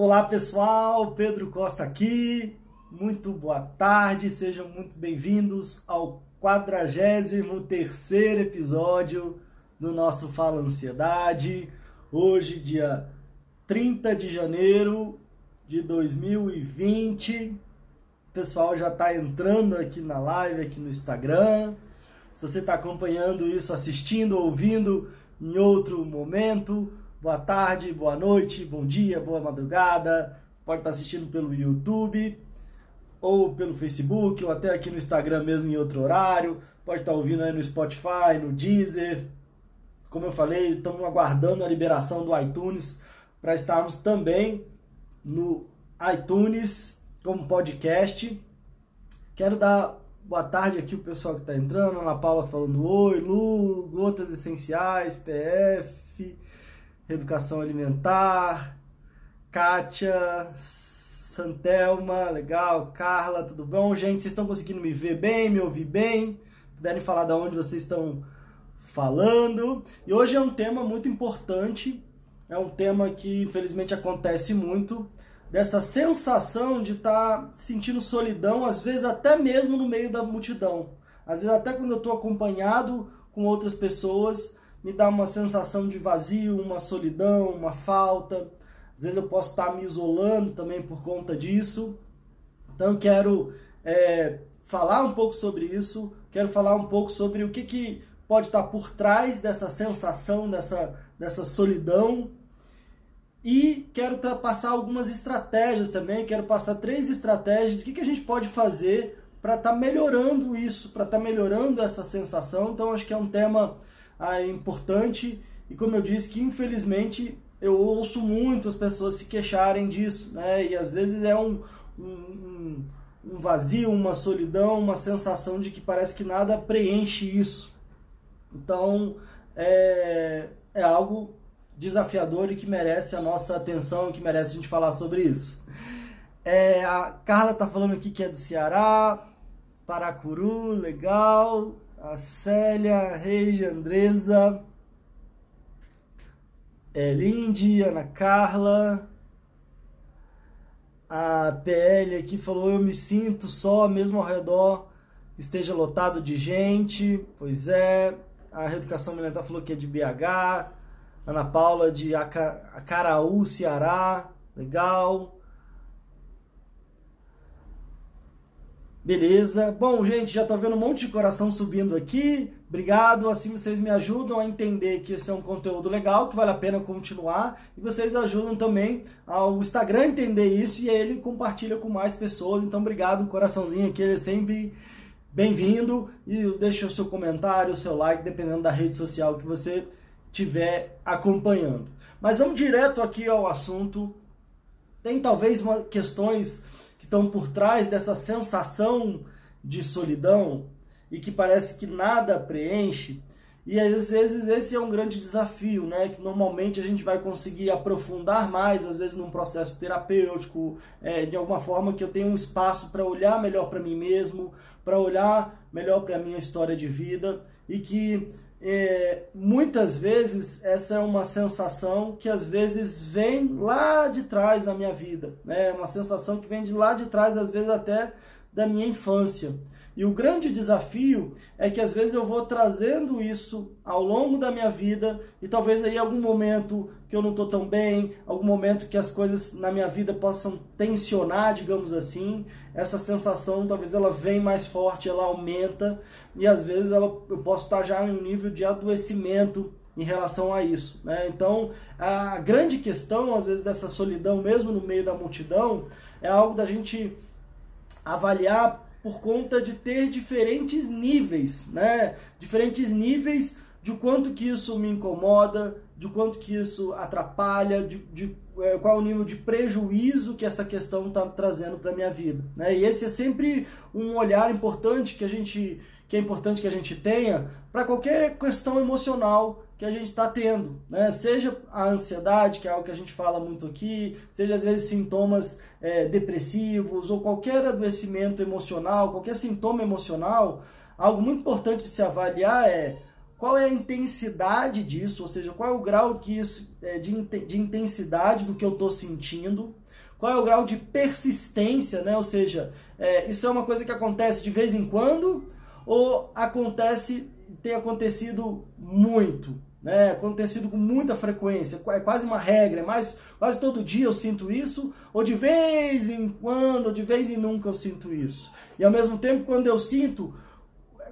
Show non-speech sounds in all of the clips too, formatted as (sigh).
Olá pessoal, Pedro Costa aqui. Muito boa tarde, sejam muito bem-vindos ao 43 episódio do nosso Fala Ansiedade. Hoje, dia 30 de janeiro de 2020. O pessoal já está entrando aqui na live, aqui no Instagram. Se você está acompanhando isso, assistindo, ouvindo em outro momento, boa tarde, boa noite, bom dia, boa madrugada. Pode estar assistindo pelo YouTube ou pelo Facebook, ou até aqui no Instagram mesmo em outro horário. Pode estar ouvindo aí no Spotify, no Deezer. Como eu falei, estamos aguardando a liberação do iTunes para estarmos também no iTunes como podcast. Quero dar boa tarde aqui o pessoal que está entrando, Ana Paula falando oi, Lu, Gotas Essenciais, PF, Educação Alimentar, Kátia, Santelma, legal, Carla, tudo bom? Gente, vocês estão conseguindo me ver bem, me ouvir bem? Puderem falar de onde vocês estão falando. E hoje é um tema muito importante é um tema que infelizmente acontece muito, dessa sensação de estar tá sentindo solidão, às vezes até mesmo no meio da multidão. Às vezes até quando eu estou acompanhado com outras pessoas, me dá uma sensação de vazio, uma solidão, uma falta. Às vezes eu posso estar me isolando também por conta disso. Então quero é, falar um pouco sobre isso, quero falar um pouco sobre o que, que pode estar por trás dessa sensação, dessa, dessa solidão e quero passar algumas estratégias também, quero passar três estratégias, o que, que a gente pode fazer para estar tá melhorando isso, para estar tá melhorando essa sensação. Então acho que é um tema ah, importante e como eu disse, que infelizmente eu ouço muito as pessoas se queixarem disso, né? E às vezes é um, um, um vazio, uma solidão, uma sensação de que parece que nada preenche isso. Então é, é algo desafiador e que merece a nossa atenção, que merece a gente falar sobre isso. É, a Carla tá falando aqui que é do Ceará, Paracuru, legal. A Célia, Reis, Andresa, é, Lindy, Ana Carla. A PL aqui falou: Eu me sinto só, mesmo ao redor esteja lotado de gente. Pois é. A Reeducação Militar falou que é de BH. Ana Paula de Acaraú, Ceará. Legal. Beleza. Bom, gente, já tô vendo um monte de coração subindo aqui. Obrigado. Assim vocês me ajudam a entender que esse é um conteúdo legal, que vale a pena continuar. E vocês ajudam também ao Instagram entender isso e ele compartilha com mais pessoas. Então, obrigado. Coraçãozinho aqui, ele é sempre bem-vindo. E deixa o seu comentário, o seu like, dependendo da rede social que você estiver acompanhando. Mas vamos direto aqui ao assunto. Tem talvez uma, questões que estão por trás dessa sensação de solidão e que parece que nada preenche. E às vezes esse é um grande desafio, né? Que normalmente a gente vai conseguir aprofundar mais, às vezes num processo terapêutico, é, de alguma forma que eu tenho um espaço para olhar melhor para mim mesmo, para olhar melhor para a minha história de vida e que é, muitas vezes essa é uma sensação que às vezes vem lá de trás na minha vida, né? Uma sensação que vem de lá de trás, às vezes até da minha infância. E o grande desafio é que às vezes eu vou trazendo isso ao longo da minha vida e talvez aí algum momento que eu não estou tão bem, algum momento que as coisas na minha vida possam tensionar, digamos assim, essa sensação talvez ela vem mais forte, ela aumenta e às vezes ela, eu posso estar já em um nível de adoecimento em relação a isso. Né? Então, a grande questão, às vezes, dessa solidão, mesmo no meio da multidão, é algo da gente avaliar por conta de ter diferentes níveis, né? Diferentes níveis de quanto que isso me incomoda, de quanto que isso atrapalha, de, de é, qual o nível de prejuízo que essa questão está trazendo para minha vida, né? E esse é sempre um olhar importante que a gente que é importante que a gente tenha para qualquer questão emocional que a gente está tendo, né? Seja a ansiedade, que é algo que a gente fala muito aqui, seja às vezes sintomas é, depressivos ou qualquer adoecimento emocional, qualquer sintoma emocional, algo muito importante de se avaliar é qual é a intensidade disso, ou seja, qual é o grau que isso, é, de, de intensidade do que eu estou sentindo, qual é o grau de persistência, né? ou seja, é, isso é uma coisa que acontece de vez em quando ou acontece, tem acontecido muito, né? acontecido com muita frequência, é quase uma regra, é mais, quase todo dia eu sinto isso, ou de vez em quando, ou de vez em nunca eu sinto isso. E ao mesmo tempo, quando eu sinto,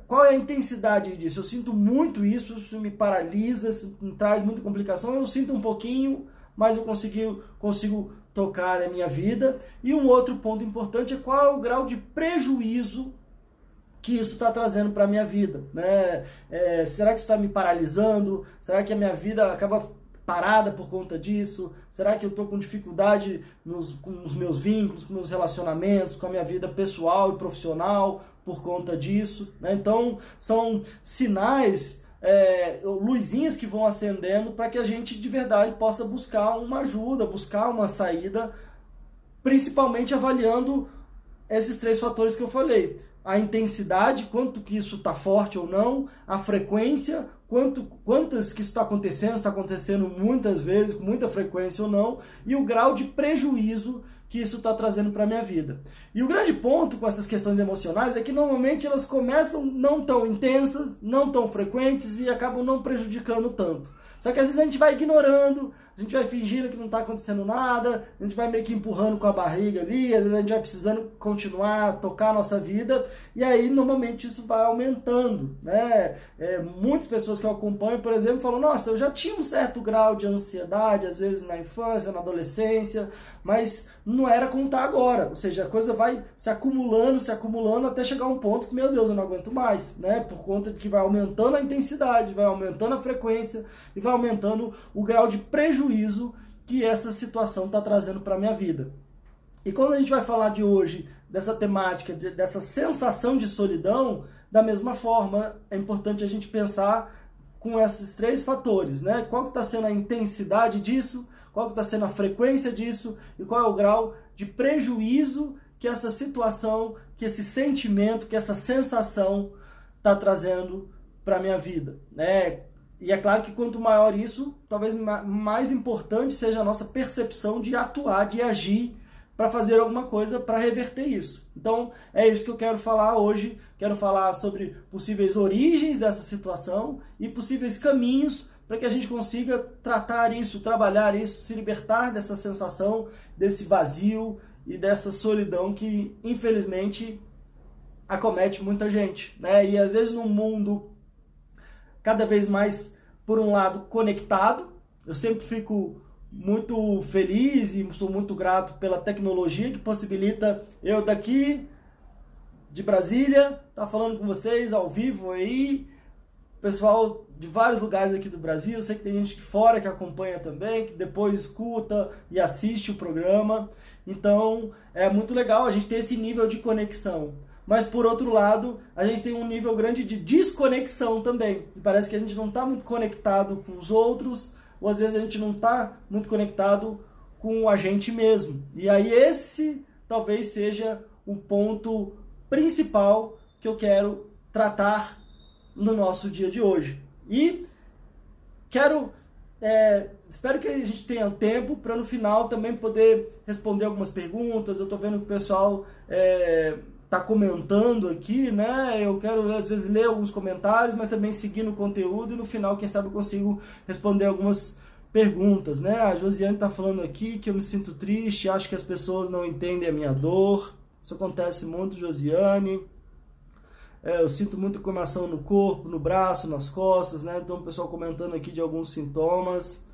qual é a intensidade disso? Eu sinto muito isso, isso me paralisa, isso me traz muita complicação. Eu sinto um pouquinho, mas eu consigo, consigo tocar a minha vida. E um outro ponto importante é qual é o grau de prejuízo que isso está trazendo para a minha vida. Né? É, será que isso está me paralisando? Será que a minha vida acaba parada por conta disso? Será que eu estou com dificuldade nos, com os meus vínculos, com meus relacionamentos, com a minha vida pessoal e profissional por conta disso? Né? Então, são sinais, é, luzinhas que vão acendendo para que a gente de verdade possa buscar uma ajuda, buscar uma saída, principalmente avaliando esses três fatores que eu falei. A intensidade, quanto que isso está forte ou não, a frequência, quanto, quantas que isso está acontecendo, está acontecendo muitas vezes, com muita frequência ou não, e o grau de prejuízo que isso está trazendo para a minha vida. E o grande ponto com essas questões emocionais é que normalmente elas começam não tão intensas, não tão frequentes e acabam não prejudicando tanto. Só que às vezes a gente vai ignorando, a gente vai fingindo que não está acontecendo nada, a gente vai meio que empurrando com a barriga ali, às vezes a gente vai precisando continuar tocar a nossa vida, e aí normalmente isso vai aumentando. Né? É, muitas pessoas que eu acompanho, por exemplo, falam: Nossa, eu já tinha um certo grau de ansiedade, às vezes na infância, na adolescência, mas não era como está agora. Ou seja, a coisa vai se acumulando, se acumulando até chegar um ponto que, meu Deus, eu não aguento mais, né? Por conta de que vai aumentando a intensidade, vai aumentando a frequência e vai aumentando o grau de prejuízo que essa situação está trazendo para a minha vida. E quando a gente vai falar de hoje dessa temática, de, dessa sensação de solidão, da mesma forma é importante a gente pensar com esses três fatores, né? Qual que está sendo a intensidade disso, qual que está sendo a frequência disso e qual é o grau de prejuízo que essa situação, que esse sentimento, que essa sensação está trazendo para minha vida, né? E é claro que quanto maior isso, talvez mais importante seja a nossa percepção de atuar, de agir para fazer alguma coisa para reverter isso. Então, é isso que eu quero falar hoje. Quero falar sobre possíveis origens dessa situação e possíveis caminhos para que a gente consiga tratar isso, trabalhar isso, se libertar dessa sensação, desse vazio e dessa solidão que, infelizmente, acomete muita gente. Né? E às vezes num mundo cada vez mais, por um lado, conectado. Eu sempre fico muito feliz e sou muito grato pela tecnologia que possibilita eu daqui de Brasília estar tá falando com vocês ao vivo aí. Pessoal de vários lugares aqui do Brasil, eu sei que tem gente fora que acompanha também, que depois escuta e assiste o programa. Então é muito legal a gente ter esse nível de conexão mas por outro lado, a gente tem um nível grande de desconexão também. E parece que a gente não está muito conectado com os outros, ou às vezes a gente não está muito conectado com a gente mesmo. E aí esse talvez seja o ponto principal que eu quero tratar no nosso dia de hoje. E quero é, espero que a gente tenha tempo para no final também poder responder algumas perguntas. Eu estou vendo que o pessoal é, tá comentando aqui, né? Eu quero às vezes ler alguns comentários, mas também seguir no conteúdo e no final, quem sabe, eu consigo responder algumas perguntas, né? A Josiane tá falando aqui que eu me sinto triste, acho que as pessoas não entendem a minha dor. Isso acontece muito, Josiane. É, eu sinto muita queimação no corpo, no braço, nas costas, né? Então, o pessoal comentando aqui de alguns sintomas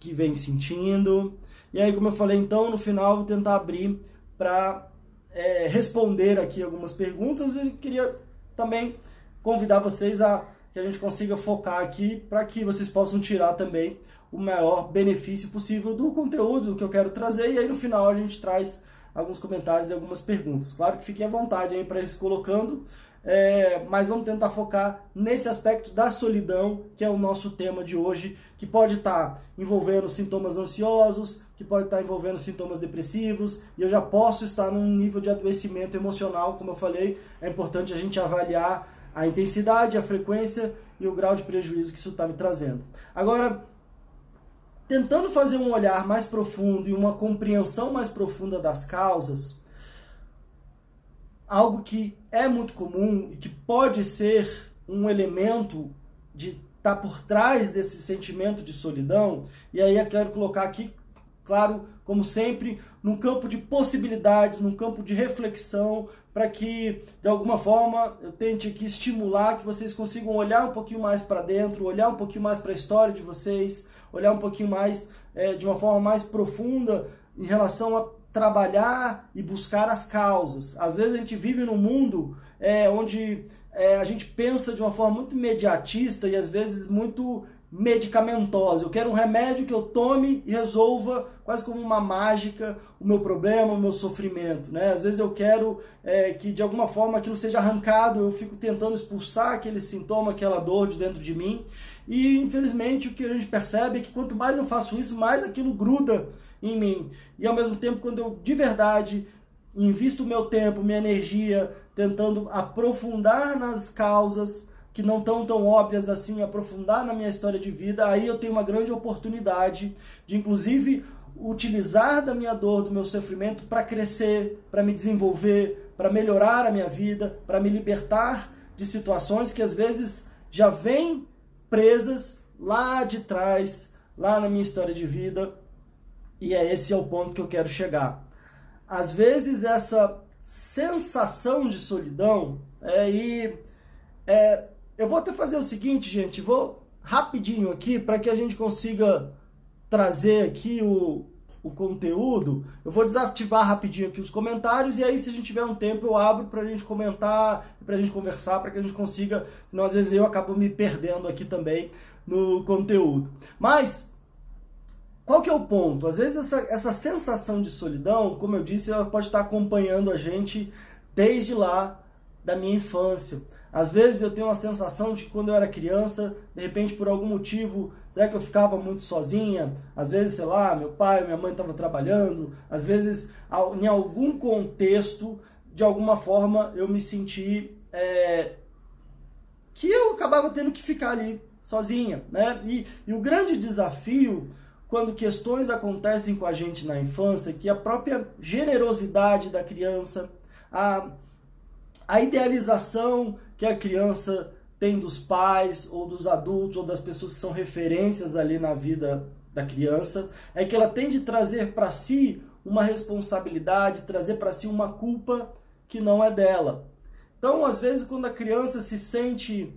que vem sentindo. E aí, como eu falei, então, no final, vou tentar abrir para é, responder aqui algumas perguntas e queria também convidar vocês a que a gente consiga focar aqui para que vocês possam tirar também o maior benefício possível do conteúdo que eu quero trazer e aí no final a gente traz alguns comentários e algumas perguntas. Claro que fiquem à vontade aí para ir colocando é, mas vamos tentar focar nesse aspecto da solidão, que é o nosso tema de hoje, que pode estar tá envolvendo sintomas ansiosos, que pode estar envolvendo sintomas depressivos, e eu já posso estar num nível de adoecimento emocional, como eu falei, é importante a gente avaliar a intensidade, a frequência e o grau de prejuízo que isso está me trazendo. Agora, tentando fazer um olhar mais profundo e uma compreensão mais profunda das causas, algo que é muito comum e que pode ser um elemento de estar tá por trás desse sentimento de solidão, e aí eu quero colocar aqui, claro, como sempre, num campo de possibilidades, num campo de reflexão, para que de alguma forma eu tente aqui estimular que vocês consigam olhar um pouquinho mais para dentro, olhar um pouquinho mais para a história de vocês, olhar um pouquinho mais é, de uma forma mais profunda em relação a trabalhar e buscar as causas. Às vezes a gente vive num mundo é, onde é, a gente pensa de uma forma muito imediatista e às vezes muito medicamentosa. Eu quero um remédio que eu tome e resolva quase como uma mágica o meu problema, o meu sofrimento. Né? Às vezes eu quero é, que de alguma forma aquilo seja arrancado, eu fico tentando expulsar aquele sintoma, aquela dor de dentro de mim. E infelizmente o que a gente percebe é que quanto mais eu faço isso, mais aquilo gruda em mim. E ao mesmo tempo, quando eu de verdade invisto o meu tempo, minha energia, tentando aprofundar nas causas, que não estão tão óbvias assim, aprofundar na minha história de vida, aí eu tenho uma grande oportunidade de, inclusive, utilizar da minha dor, do meu sofrimento para crescer, para me desenvolver, para melhorar a minha vida, para me libertar de situações que às vezes já vêm presas lá de trás, lá na minha história de vida. E é esse é o ponto que eu quero chegar. Às vezes essa sensação de solidão é, e é, eu vou até fazer o seguinte, gente, vou rapidinho aqui para que a gente consiga trazer aqui o, o conteúdo. Eu vou desativar rapidinho aqui os comentários e aí se a gente tiver um tempo eu abro para a gente comentar, para a gente conversar, para que a gente consiga, senão às vezes eu acabo me perdendo aqui também no conteúdo. Mas qual que é o ponto? Às vezes essa, essa sensação de solidão, como eu disse, ela pode estar acompanhando a gente desde lá da minha infância. Às vezes eu tenho uma sensação de que quando eu era criança, de repente por algum motivo, será que eu ficava muito sozinha? Às vezes, sei lá, meu pai, minha mãe estavam trabalhando, às vezes em algum contexto, de alguma forma eu me senti é, que eu acabava tendo que ficar ali sozinha, né? E, e o grande desafio quando questões acontecem com a gente na infância, que a própria generosidade da criança, a a idealização que a criança tem dos pais ou dos adultos ou das pessoas que são referências ali na vida da criança, é que ela tem de trazer para si uma responsabilidade, trazer para si uma culpa que não é dela. Então, às vezes, quando a criança se sente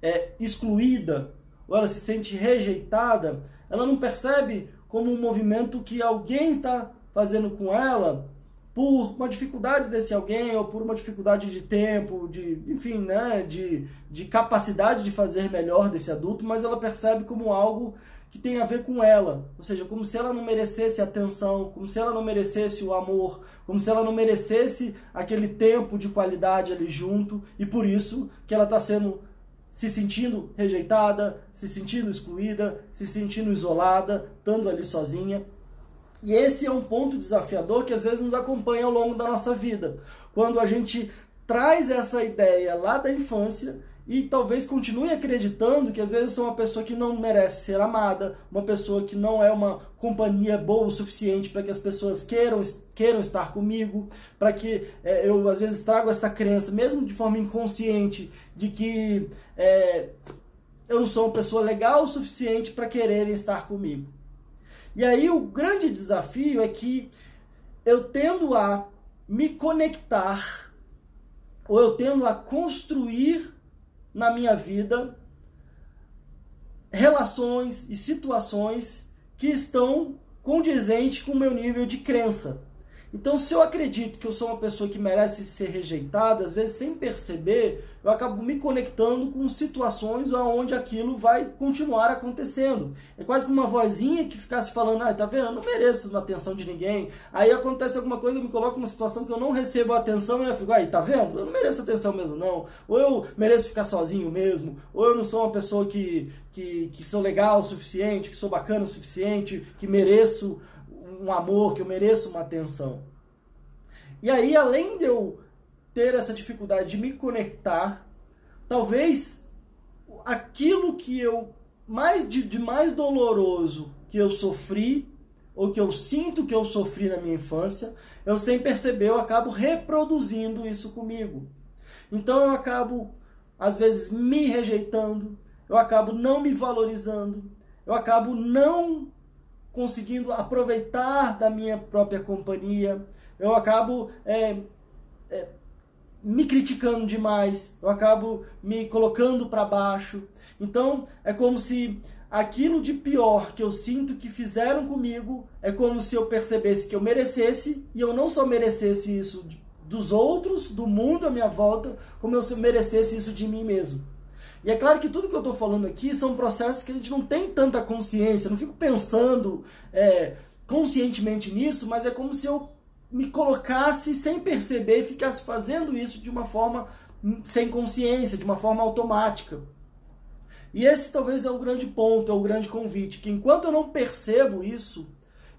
é, excluída ou ela se sente rejeitada, ela não percebe como um movimento que alguém está fazendo com ela por uma dificuldade desse alguém ou por uma dificuldade de tempo, de, enfim, né, de, de capacidade de fazer melhor desse adulto, mas ela percebe como algo que tem a ver com ela, ou seja, como se ela não merecesse atenção, como se ela não merecesse o amor, como se ela não merecesse aquele tempo de qualidade ali junto, e por isso que ela está sendo se sentindo rejeitada, se sentindo excluída, se sentindo isolada, estando ali sozinha. E esse é um ponto desafiador que às vezes nos acompanha ao longo da nossa vida. Quando a gente traz essa ideia lá da infância e talvez continue acreditando que às vezes sou uma pessoa que não merece ser amada, uma pessoa que não é uma companhia boa o suficiente para que as pessoas queiram, queiram estar comigo, para que é, eu às vezes trago essa crença, mesmo de forma inconsciente, de que é, eu não sou uma pessoa legal o suficiente para quererem estar comigo. E aí o grande desafio é que eu tendo a me conectar, ou eu tendo a construir na minha vida relações e situações que estão condizentes com o meu nível de crença. Então, se eu acredito que eu sou uma pessoa que merece ser rejeitada, às vezes sem perceber, eu acabo me conectando com situações onde aquilo vai continuar acontecendo. É quase como uma vozinha que ficasse falando: ah, tá vendo? Eu não mereço a atenção de ninguém. Aí acontece alguma coisa, eu me coloco numa situação que eu não recebo atenção e eu fico: aí, tá vendo? Eu não mereço atenção mesmo, não. Ou eu mereço ficar sozinho mesmo, ou eu não sou uma pessoa que, que, que sou legal o suficiente, que sou bacana o suficiente, que mereço um amor, que eu mereço uma atenção. E aí, além de eu ter essa dificuldade de me conectar, talvez aquilo que eu mais de, de mais doloroso que eu sofri ou que eu sinto que eu sofri na minha infância, eu sem perceber eu acabo reproduzindo isso comigo. Então eu acabo às vezes me rejeitando, eu acabo não me valorizando, eu acabo não conseguindo aproveitar da minha própria companhia, eu acabo é, é, me criticando demais, eu acabo me colocando para baixo. Então é como se aquilo de pior que eu sinto que fizeram comigo é como se eu percebesse que eu merecesse e eu não só merecesse isso dos outros, do mundo à minha volta, como eu merecesse isso de mim mesmo. E é claro que tudo que eu estou falando aqui são processos que a gente não tem tanta consciência, não fico pensando é, conscientemente nisso, mas é como se eu me colocasse sem perceber e ficasse fazendo isso de uma forma sem consciência, de uma forma automática. E esse talvez é o grande ponto, é o grande convite, que enquanto eu não percebo isso,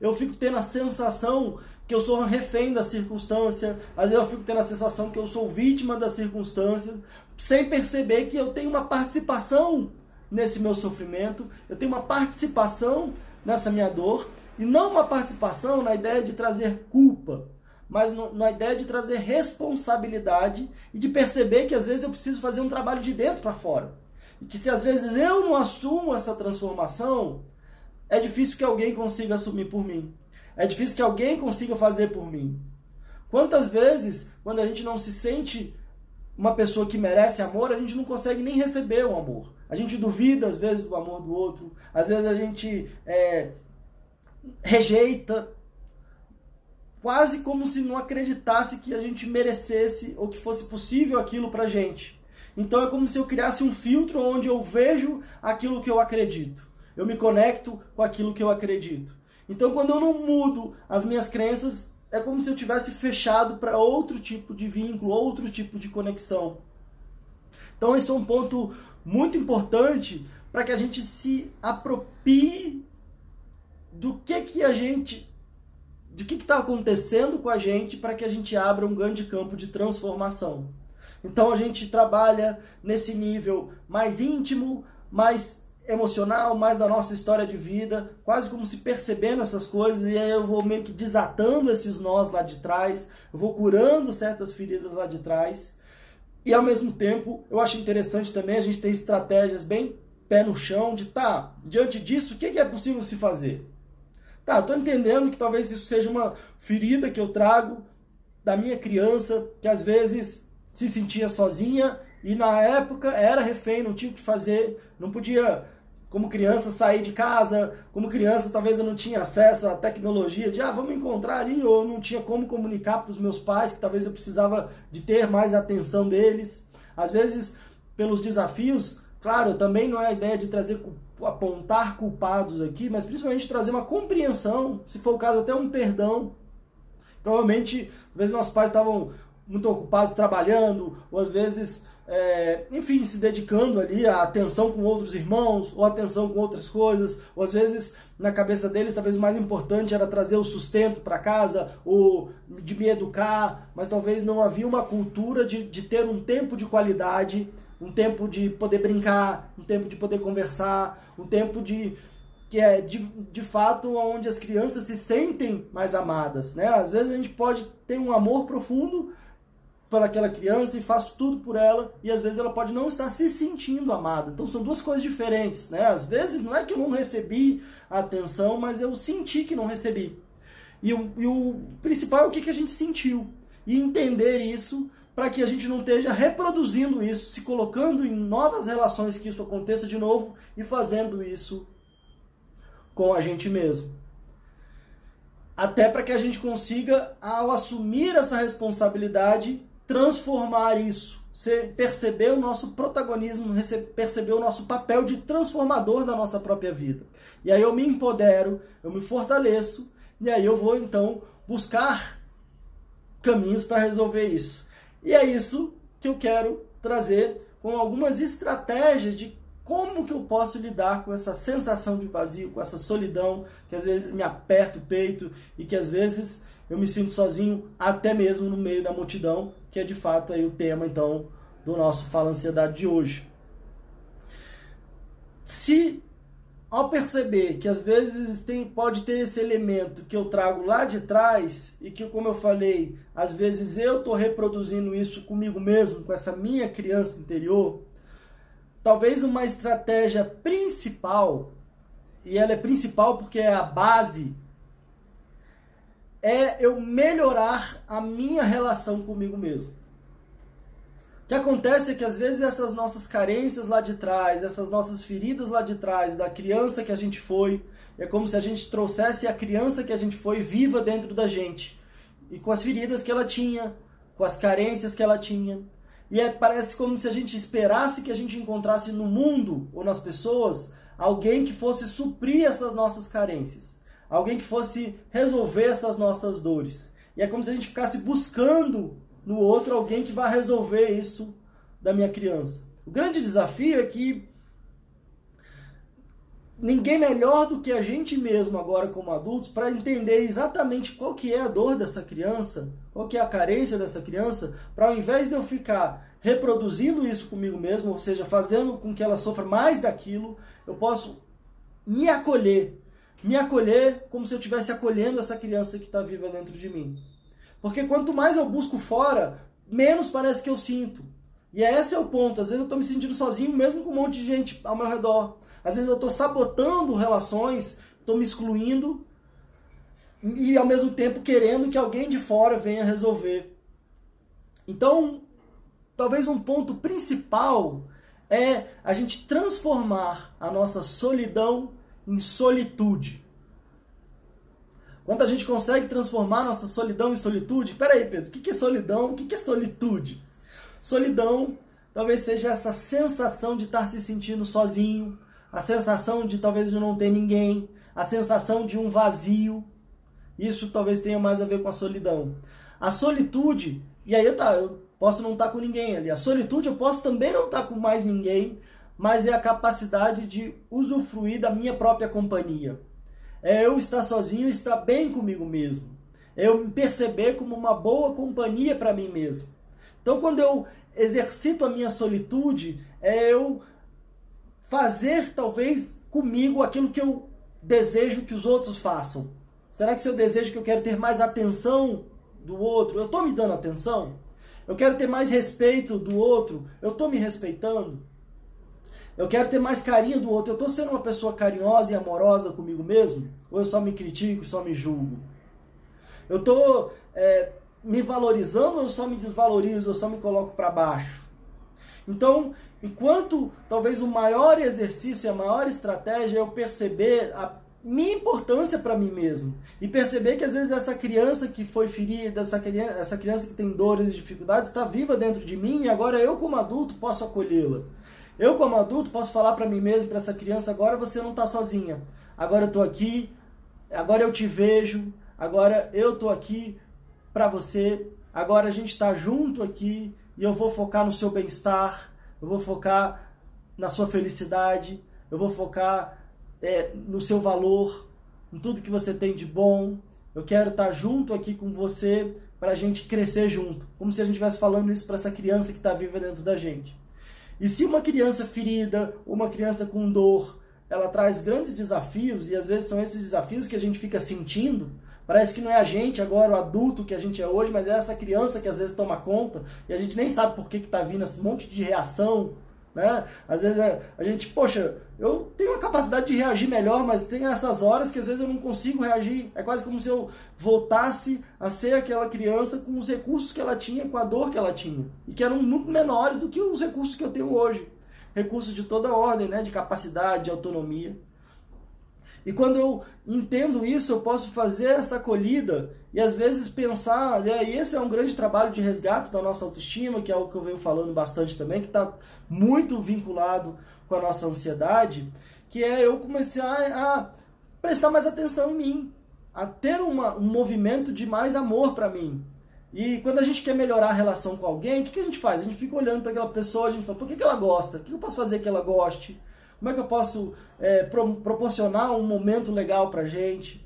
eu fico tendo a sensação que eu sou refém da circunstância, às vezes eu fico tendo a sensação que eu sou vítima da circunstância, sem perceber que eu tenho uma participação nesse meu sofrimento, eu tenho uma participação nessa minha dor, e não uma participação na ideia de trazer culpa, mas no, na ideia de trazer responsabilidade e de perceber que às vezes eu preciso fazer um trabalho de dentro para fora. E que se às vezes eu não assumo essa transformação, é difícil que alguém consiga assumir por mim. É difícil que alguém consiga fazer por mim. Quantas vezes, quando a gente não se sente uma pessoa que merece amor, a gente não consegue nem receber o amor. A gente duvida, às vezes, do amor do outro. Às vezes a gente é, rejeita, quase como se não acreditasse que a gente merecesse ou que fosse possível aquilo pra gente. Então é como se eu criasse um filtro onde eu vejo aquilo que eu acredito. Eu me conecto com aquilo que eu acredito. Então quando eu não mudo as minhas crenças, é como se eu tivesse fechado para outro tipo de vínculo, outro tipo de conexão. Então esse é um ponto muito importante para que a gente se aproprie do que que a gente de que está acontecendo com a gente para que a gente abra um grande campo de transformação. Então a gente trabalha nesse nível mais íntimo, mais emocional, mais da nossa história de vida, quase como se percebendo essas coisas, e aí eu vou meio que desatando esses nós lá de trás, vou curando certas feridas lá de trás. E ao mesmo tempo, eu acho interessante também a gente ter estratégias bem pé no chão de tá, diante disso, o que é possível se fazer? Tá, tô entendendo que talvez isso seja uma ferida que eu trago da minha criança, que às vezes se sentia sozinha e na época era refém, não tinha o que fazer, não podia, como criança, sair de casa, como criança talvez eu não tinha acesso à tecnologia de, ah, vamos encontrar ali, ou não tinha como comunicar para os meus pais, que talvez eu precisava de ter mais atenção deles. Às vezes, pelos desafios, claro, também não é a ideia de trazer apontar culpados aqui, mas principalmente trazer uma compreensão, se for o caso, até um perdão. Provavelmente, às vezes nossos pais estavam muito ocupados trabalhando, ou às vezes, é, enfim, se dedicando ali à atenção com outros irmãos, ou atenção com outras coisas, ou às vezes na cabeça deles talvez o mais importante era trazer o sustento para casa, ou de me educar, mas talvez não havia uma cultura de, de ter um tempo de qualidade um tempo de poder brincar, um tempo de poder conversar, um tempo de que é de, de fato onde as crianças se sentem mais amadas, né? Às vezes a gente pode ter um amor profundo aquela criança e faço tudo por ela e às vezes ela pode não estar se sentindo amada. Então são duas coisas diferentes, né? Às vezes não é que eu não recebi atenção, mas eu senti que não recebi. E o, e o principal é o que, que a gente sentiu. E entender isso para que a gente não esteja reproduzindo isso, se colocando em novas relações que isso aconteça de novo e fazendo isso com a gente mesmo. Até para que a gente consiga, ao assumir essa responsabilidade, transformar isso. Perceber o nosso protagonismo, perceber o nosso papel de transformador da nossa própria vida. E aí eu me empodero, eu me fortaleço, e aí eu vou então buscar caminhos para resolver isso. E é isso que eu quero trazer com algumas estratégias de como que eu posso lidar com essa sensação de vazio, com essa solidão que às vezes me aperta o peito e que às vezes eu me sinto sozinho até mesmo no meio da multidão, que é de fato aí o tema então do nosso Fala Ansiedade de hoje. Se ao perceber que às vezes tem, pode ter esse elemento que eu trago lá de trás e que, como eu falei, às vezes eu estou reproduzindo isso comigo mesmo, com essa minha criança interior, talvez uma estratégia principal, e ela é principal porque é a base, é eu melhorar a minha relação comigo mesmo. O que acontece é que às vezes essas nossas carências lá de trás, essas nossas feridas lá de trás, da criança que a gente foi, é como se a gente trouxesse a criança que a gente foi viva dentro da gente. E com as feridas que ela tinha, com as carências que ela tinha. E é, parece como se a gente esperasse que a gente encontrasse no mundo ou nas pessoas alguém que fosse suprir essas nossas carências. Alguém que fosse resolver essas nossas dores. E é como se a gente ficasse buscando no outro alguém que vai resolver isso da minha criança. O grande desafio é que ninguém melhor do que a gente mesmo agora como adultos para entender exatamente qual que é a dor dessa criança, qual que é a carência dessa criança, para ao invés de eu ficar reproduzindo isso comigo mesmo, ou seja, fazendo com que ela sofra mais daquilo, eu posso me acolher, me acolher como se eu estivesse acolhendo essa criança que está viva dentro de mim. Porque quanto mais eu busco fora, menos parece que eu sinto. E esse é o ponto. Às vezes eu estou me sentindo sozinho, mesmo com um monte de gente ao meu redor. Às vezes eu estou sabotando relações, estou me excluindo e ao mesmo tempo querendo que alguém de fora venha resolver. Então, talvez um ponto principal é a gente transformar a nossa solidão em solitude. Quando a gente consegue transformar nossa solidão em solitude, peraí, Pedro, o que é solidão? O que é solitude? Solidão talvez seja essa sensação de estar se sentindo sozinho, a sensação de talvez não ter ninguém, a sensação de um vazio. Isso talvez tenha mais a ver com a solidão. A solitude, e aí tá, eu posso não estar com ninguém ali. A solitude eu posso também não estar com mais ninguém, mas é a capacidade de usufruir da minha própria companhia é eu estar sozinho estar bem comigo mesmo. É eu me perceber como uma boa companhia para mim mesmo. Então, quando eu exercito a minha solitude, é eu fazer talvez comigo aquilo que eu desejo que os outros façam. Será que se eu desejo que eu quero ter mais atenção do outro, eu estou me dando atenção? Eu quero ter mais respeito do outro, eu estou me respeitando? Eu quero ter mais carinho do outro. Eu estou sendo uma pessoa carinhosa e amorosa comigo mesmo? Ou eu só me critico, só me julgo? Eu estou é, me valorizando ou eu só me desvalorizo, eu só me coloco para baixo? Então, enquanto talvez o maior exercício e a maior estratégia é eu perceber a minha importância para mim mesmo e perceber que às vezes essa criança que foi ferida, essa criança, essa criança que tem dores e dificuldades está viva dentro de mim e agora eu como adulto posso acolhê-la. Eu, como adulto, posso falar para mim mesmo, para essa criança: agora você não está sozinha. Agora eu estou aqui, agora eu te vejo, agora eu estou aqui para você. Agora a gente está junto aqui e eu vou focar no seu bem-estar, eu vou focar na sua felicidade, eu vou focar é, no seu valor, em tudo que você tem de bom. Eu quero estar tá junto aqui com você para a gente crescer junto, como se a gente estivesse falando isso para essa criança que está viva dentro da gente. E se uma criança ferida, uma criança com dor, ela traz grandes desafios, e às vezes são esses desafios que a gente fica sentindo, Parece que não é a gente agora, o adulto que a gente é hoje, mas é essa criança que às vezes toma conta e a gente nem sabe por que está vindo esse monte de reação, né? Às vezes é, a gente, poxa, eu tenho a capacidade de reagir melhor, mas tem essas horas que às vezes eu não consigo reagir. É quase como se eu voltasse a ser aquela criança com os recursos que ela tinha, com a dor que ela tinha, e que eram muito menores do que os recursos que eu tenho hoje. Recursos de toda ordem, né? de capacidade, de autonomia. E quando eu entendo isso, eu posso fazer essa acolhida e às vezes pensar, né, e esse é um grande trabalho de resgate da nossa autoestima, que é algo que eu venho falando bastante também, que está muito vinculado com a nossa ansiedade, que é eu começar a prestar mais atenção em mim, a ter uma, um movimento de mais amor para mim. E quando a gente quer melhorar a relação com alguém, o que, que a gente faz? A gente fica olhando para aquela pessoa, a gente fala, por que, que ela gosta? O que eu posso fazer que ela goste? Como é que eu posso é, pro, proporcionar um momento legal pra gente?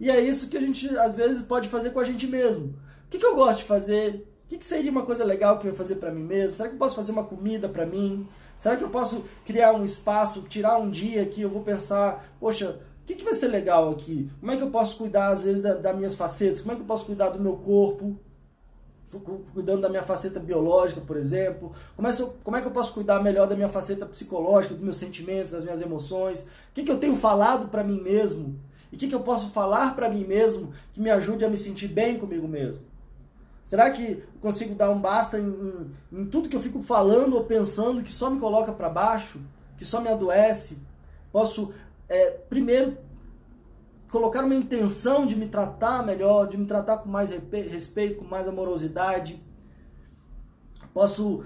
E é isso que a gente às vezes pode fazer com a gente mesmo. O que, que eu gosto de fazer? O que, que seria uma coisa legal que eu ia fazer para mim mesmo? Será que eu posso fazer uma comida para mim? Será que eu posso criar um espaço, tirar um dia que eu vou pensar, poxa, o que, que vai ser legal aqui? Como é que eu posso cuidar, às vezes, das da minhas facetas? Como é que eu posso cuidar do meu corpo? Cuidando da minha faceta biológica, por exemplo? Como é, como é, que eu posso cuidar melhor da minha faceta psicológica, dos meus sentimentos, das minhas emoções? O que, que eu tenho falado para mim mesmo? E o que, que eu posso falar para mim mesmo que me ajude a me sentir bem comigo mesmo? Será que consigo dar um basta em, em, em tudo que eu fico falando ou pensando que só me coloca para baixo, que só me adoece? Posso, é, primeiro, colocar uma intenção de me tratar melhor, de me tratar com mais respeito, com mais amorosidade. Posso.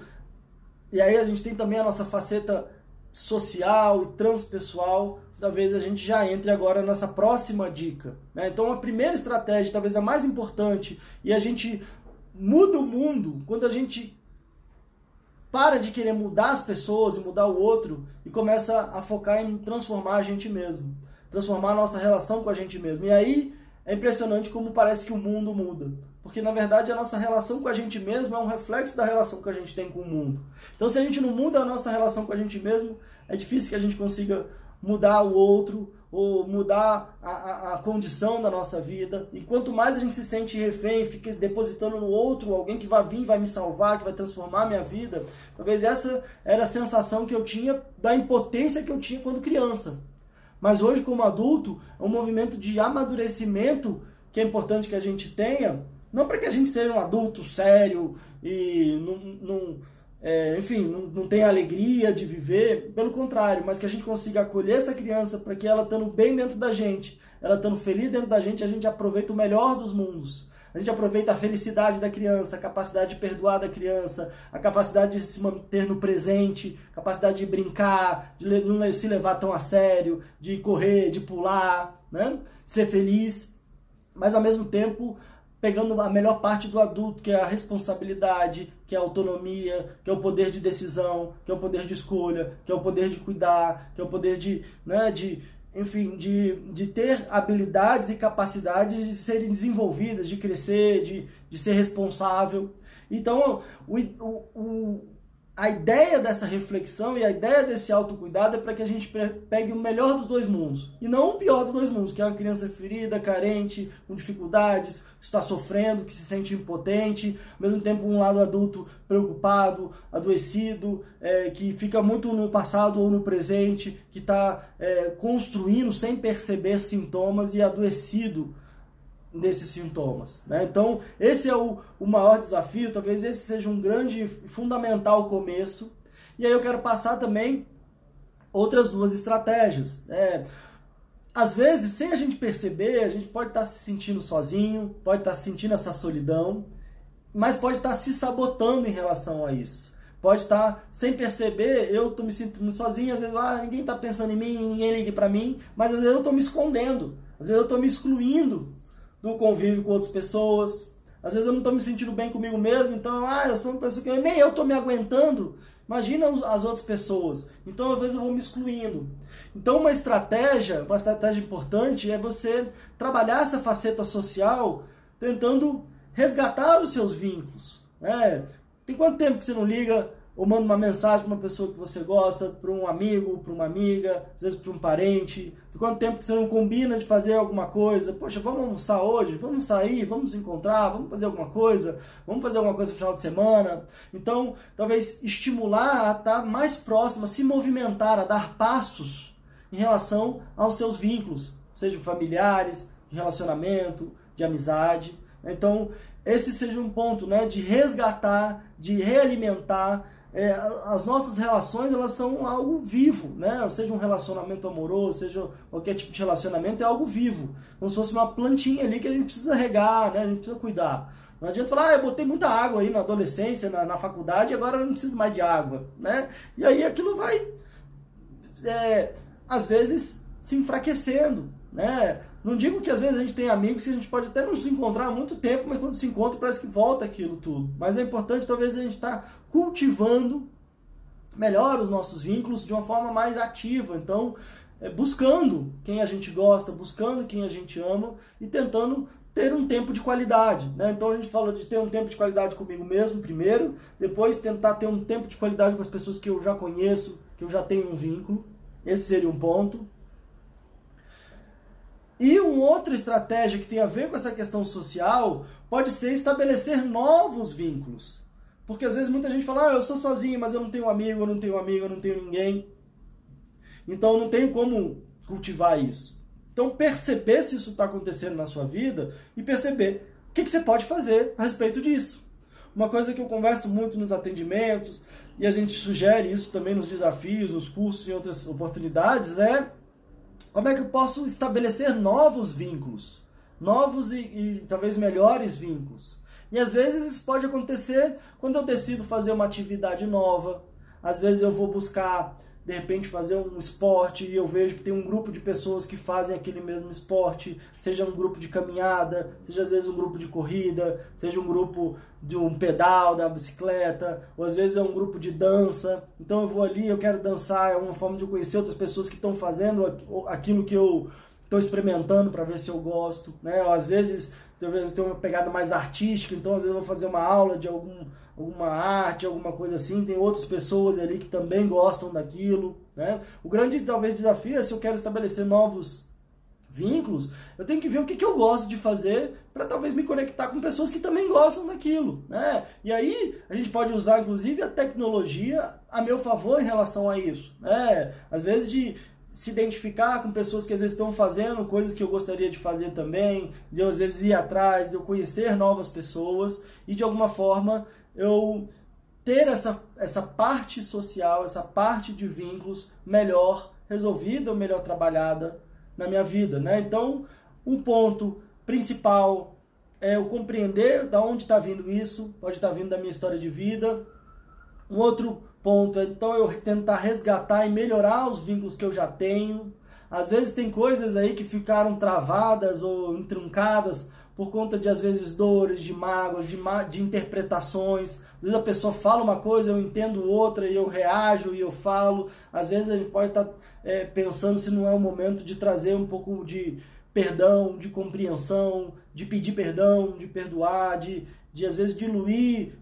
E aí a gente tem também a nossa faceta social e transpessoal. Talvez a gente já entre agora nessa próxima dica. Né? Então, a primeira estratégia, talvez a mais importante, e a gente muda o mundo quando a gente para de querer mudar as pessoas e mudar o outro e começa a focar em transformar a gente mesmo, transformar a nossa relação com a gente mesmo. E aí é impressionante como parece que o mundo muda, porque na verdade a nossa relação com a gente mesmo é um reflexo da relação que a gente tem com o mundo. Então se a gente não muda a nossa relação com a gente mesmo, é difícil que a gente consiga mudar o outro ou mudar a, a, a, condição da nossa vida. E quanto mais a gente se sente refém, fica depositando no outro alguém que vai vir, vai me salvar, que vai transformar a minha vida, talvez essa era a sensação que eu tinha da impotência que eu tinha quando criança. Mas hoje, como adulto, é um movimento de amadurecimento que é importante que a gente tenha, não para que a gente seja um adulto sério e não, não é, enfim, não, não tenha alegria de viver, pelo contrário, mas que a gente consiga acolher essa criança para que ela estando bem dentro da gente, ela estando feliz dentro da gente, a gente aproveita o melhor dos mundos. A gente aproveita a felicidade da criança, a capacidade de perdoar da criança, a capacidade de se manter no presente, capacidade de brincar, de não se levar tão a sério, de correr, de pular, né? ser feliz. Mas ao mesmo tempo, pegando a melhor parte do adulto, que é a responsabilidade, que é a autonomia, que é o poder de decisão, que é o poder de escolha, que é o poder de cuidar, que é o poder de, né, de enfim, de, de ter habilidades e capacidades de serem desenvolvidas, de crescer, de, de ser responsável. Então, o, o, a ideia dessa reflexão e a ideia desse autocuidado é para que a gente pegue o melhor dos dois mundos. E não o pior dos dois mundos, que é uma criança ferida, carente, com dificuldades, que está sofrendo, que se sente impotente, ao mesmo tempo um lado adulto preocupado, adoecido, é, que fica muito no passado ou no presente, que está é, construindo sem perceber sintomas e adoecido desses sintomas. Né? Então, esse é o, o maior desafio, talvez esse seja um grande, fundamental começo. E aí eu quero passar também outras duas estratégias. Né? Às vezes, sem a gente perceber, a gente pode estar se sentindo sozinho, pode estar sentindo essa solidão, mas pode estar se sabotando em relação a isso. Pode estar sem perceber, eu estou me sentindo muito sozinho, às vezes ah, ninguém está pensando em mim, ninguém liga para mim, mas às vezes eu estou me escondendo, às vezes eu estou me excluindo do convívio com outras pessoas. Às vezes eu não estou me sentindo bem comigo mesmo, então, ah, eu sou uma pessoa que nem eu estou me aguentando. Imagina as outras pessoas. Então, às vezes eu vou me excluindo. Então, uma estratégia, uma estratégia importante é você trabalhar essa faceta social tentando resgatar os seus vínculos. Né? Tem quanto tempo que você não liga ou manda uma mensagem para uma pessoa que você gosta, para um amigo, para uma amiga, às vezes para um parente. De quanto tempo que você não combina de fazer alguma coisa? Poxa, vamos almoçar hoje? Vamos sair? Vamos encontrar? Vamos fazer alguma coisa? Vamos fazer alguma coisa no final de semana? Então, talvez estimular a estar mais próximo, a se movimentar, a dar passos em relação aos seus vínculos, sejam familiares, de relacionamento, de amizade. Então, esse seja um ponto né, de resgatar, de realimentar é, as nossas relações elas são algo vivo, né? Seja um relacionamento amoroso, seja qualquer tipo de relacionamento, é algo vivo. Como se fosse uma plantinha ali que a gente precisa regar, né? A gente precisa cuidar. Não adianta falar, ah, eu botei muita água aí na adolescência, na, na faculdade, agora eu não preciso mais de água, né? E aí aquilo vai, é, às vezes, se enfraquecendo, né? Não digo que às vezes a gente tem amigos que a gente pode até não se encontrar há muito tempo, mas quando se encontra parece que volta aquilo tudo. Mas é importante talvez a gente estar tá cultivando melhor os nossos vínculos de uma forma mais ativa. Então, é, buscando quem a gente gosta, buscando quem a gente ama e tentando ter um tempo de qualidade. Né? Então a gente fala de ter um tempo de qualidade comigo mesmo primeiro, depois tentar ter um tempo de qualidade com as pessoas que eu já conheço, que eu já tenho um vínculo. Esse seria um ponto. E uma outra estratégia que tem a ver com essa questão social pode ser estabelecer novos vínculos. Porque às vezes muita gente fala, ah, eu sou sozinho, mas eu não tenho amigo, eu não tenho amigo, eu não tenho ninguém. Então não tenho como cultivar isso. Então perceber se isso está acontecendo na sua vida e perceber o que, que, você pode fazer a respeito disso. Uma coisa que eu converso muito nos atendimentos e a gente sugere isso também nos desafios, nos cursos e outras oportunidades é como é que eu posso estabelecer novos vínculos, novos e, e talvez melhores vínculos. E às vezes isso pode acontecer quando eu decido fazer uma atividade nova. Às vezes eu vou buscar de repente fazer um esporte e eu vejo que tem um grupo de pessoas que fazem aquele mesmo esporte, seja um grupo de caminhada, seja às vezes um grupo de corrida, seja um grupo de um pedal da bicicleta, ou às vezes é um grupo de dança. Então eu vou ali, eu quero dançar, é uma forma de eu conhecer outras pessoas que estão fazendo aquilo que eu estou experimentando para ver se eu gosto, né? Ou às vezes eu tenho uma pegada mais artística, então às vezes eu vou fazer uma aula de algum alguma arte, alguma coisa assim, tem outras pessoas ali que também gostam daquilo, né? O grande talvez desafio é se eu quero estabelecer novos vínculos, eu tenho que ver o que, que eu gosto de fazer para talvez me conectar com pessoas que também gostam daquilo, né? E aí a gente pode usar inclusive a tecnologia a meu favor em relação a isso, né? Às vezes de se identificar com pessoas que às vezes estão fazendo coisas que eu gostaria de fazer também, de eu às vezes ir atrás, de eu conhecer novas pessoas e de alguma forma eu ter essa, essa parte social, essa parte de vínculos melhor resolvida ou melhor trabalhada na minha vida, né? Então, um ponto principal é eu compreender da onde está vindo isso, pode estar tá vindo da minha história de vida. Um outro ponto então eu tentar resgatar e melhorar os vínculos que eu já tenho. Às vezes tem coisas aí que ficaram travadas ou entruncadas por conta de, às vezes, dores, de mágoas, de, de interpretações. Às vezes a pessoa fala uma coisa, eu entendo outra e eu reajo e eu falo. Às vezes a gente pode estar tá, é, pensando se não é o momento de trazer um pouco de perdão, de compreensão, de pedir perdão, de perdoar, de, de às vezes diluir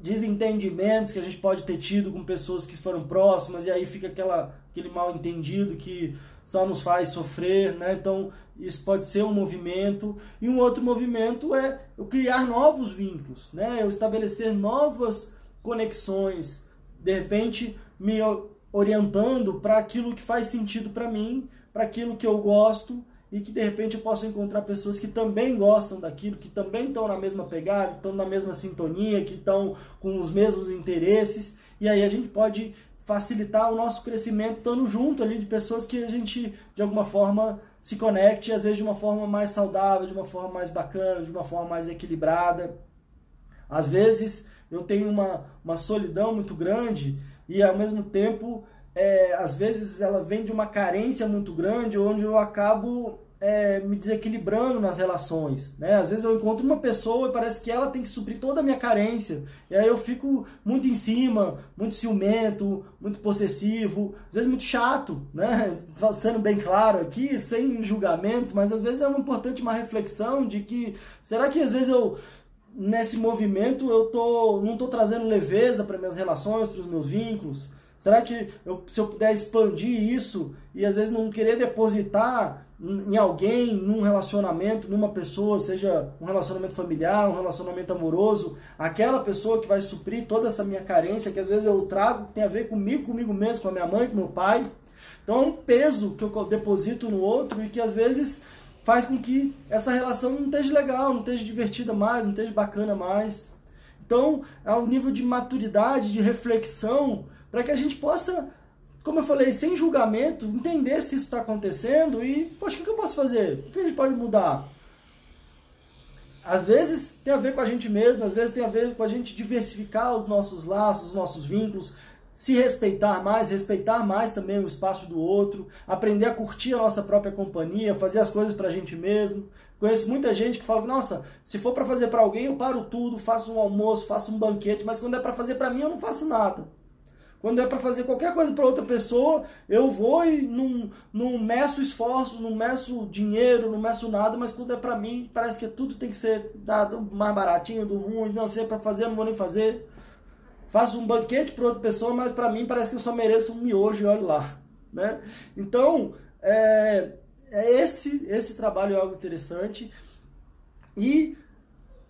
desentendimentos que a gente pode ter tido com pessoas que foram próximas e aí fica aquela, aquele mal entendido que só nos faz sofrer, né? Então, isso pode ser um movimento. E um outro movimento é eu criar novos vínculos, né? Eu estabelecer novas conexões, de repente me orientando para aquilo que faz sentido para mim, para aquilo que eu gosto e que de repente eu posso encontrar pessoas que também gostam daquilo, que também estão na mesma pegada, estão na mesma sintonia, que estão com os mesmos interesses, e aí a gente pode facilitar o nosso crescimento estando junto ali de pessoas que a gente de alguma forma se conecte, às vezes de uma forma mais saudável, de uma forma mais bacana, de uma forma mais equilibrada. Às vezes eu tenho uma, uma solidão muito grande e ao mesmo tempo, é, às vezes ela vem de uma carência muito grande, onde eu acabo é, me desequilibrando nas relações. Né? Às vezes eu encontro uma pessoa e parece que ela tem que suprir toda a minha carência. E aí eu fico muito em cima, muito ciumento, muito possessivo, às vezes muito chato, né? (laughs) Sendo bem claro aqui, sem julgamento, mas às vezes é importante uma reflexão de que será que às vezes eu nesse movimento eu tô não estou trazendo leveza para minhas relações, para os meus vínculos? Será que eu, se eu puder expandir isso e às vezes não querer depositar em alguém, num relacionamento, numa pessoa, seja um relacionamento familiar, um relacionamento amoroso, aquela pessoa que vai suprir toda essa minha carência, que às vezes eu trago, tem a ver comigo, comigo mesmo, com a minha mãe, com meu pai. Então é um peso que eu deposito no outro e que às vezes faz com que essa relação não esteja legal, não esteja divertida mais, não esteja bacana mais. Então, é um nível de maturidade, de reflexão, para que a gente possa como eu falei, sem julgamento, entender se isso está acontecendo e, poxa, o que eu posso fazer? O que a gente pode mudar? Às vezes tem a ver com a gente mesmo, às vezes tem a ver com a gente diversificar os nossos laços, os nossos vínculos, se respeitar mais, respeitar mais também o espaço do outro, aprender a curtir a nossa própria companhia, fazer as coisas para a gente mesmo. Conheço muita gente que fala, nossa, se for para fazer para alguém, eu paro tudo, faço um almoço, faço um banquete, mas quando é para fazer para mim, eu não faço nada. Quando é para fazer qualquer coisa para outra pessoa, eu vou e não, não meço esforço, não meço dinheiro, não meço nada, mas quando é para mim, parece que tudo tem que ser dado mais baratinho, do ruim, não sei para fazer, não vou nem fazer. Faço um banquete para outra pessoa, mas para mim parece que eu só mereço um miojo e olho lá, né? Então, é, é esse esse trabalho é algo interessante e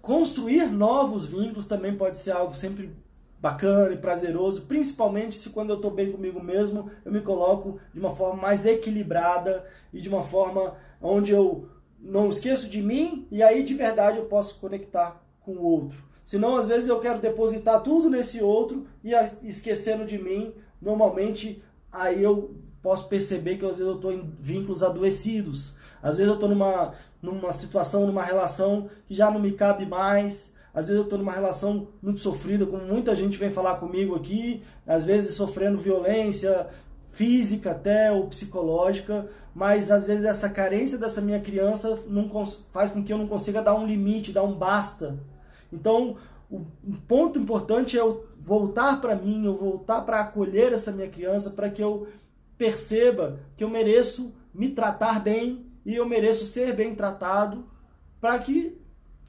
construir novos vínculos também pode ser algo sempre bacana e prazeroso, principalmente se quando eu estou bem comigo mesmo, eu me coloco de uma forma mais equilibrada e de uma forma onde eu não esqueço de mim e aí de verdade eu posso conectar com o outro. Senão, às vezes, eu quero depositar tudo nesse outro e esquecendo de mim, normalmente aí eu posso perceber que às vezes eu estou em vínculos adoecidos. Às vezes eu estou numa, numa situação, numa relação que já não me cabe mais, às vezes eu estou numa relação muito sofrida, como muita gente vem falar comigo aqui, às vezes sofrendo violência física até ou psicológica, mas às vezes essa carência dessa minha criança não faz com que eu não consiga dar um limite, dar um basta. Então, o ponto importante é eu voltar para mim, eu voltar para acolher essa minha criança, para que eu perceba que eu mereço me tratar bem e eu mereço ser bem tratado, para que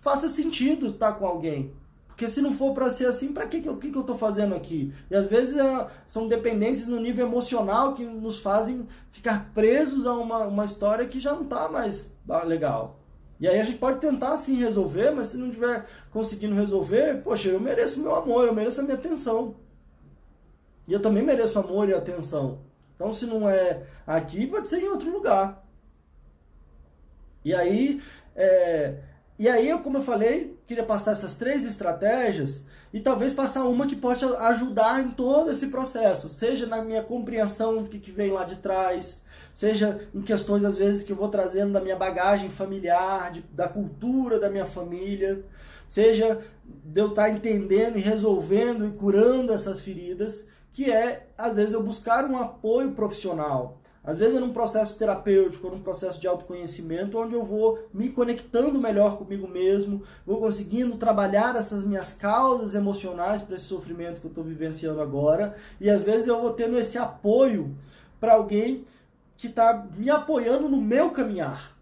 faça sentido estar com alguém. Porque se não for para ser assim, para que, que, eu, que, que eu estou fazendo aqui? E às vezes é, são dependências no nível emocional que nos fazem ficar presos a uma, uma história que já não está mais ah, legal. E aí a gente pode tentar assim resolver, mas se não estiver conseguindo resolver, poxa, eu mereço meu amor, eu mereço a minha atenção. E eu também mereço amor e atenção. Então se não é aqui, pode ser em outro lugar. E aí, é, e aí, como eu falei, queria passar essas três estratégias e talvez passar uma que possa ajudar em todo esse processo, seja na minha compreensão do que, que vem lá de trás, seja em questões às vezes que eu vou trazendo da minha bagagem familiar, de, da cultura da minha família, seja de eu estar entendendo e resolvendo e curando essas feridas, que é às vezes eu buscar um apoio profissional, às vezes é num processo terapêutico, num processo de autoconhecimento, onde eu vou me conectando melhor comigo mesmo, vou conseguindo trabalhar essas minhas causas emocionais para esse sofrimento que eu estou vivenciando agora, e às vezes eu vou tendo esse apoio para alguém que está me apoiando no meu caminhar.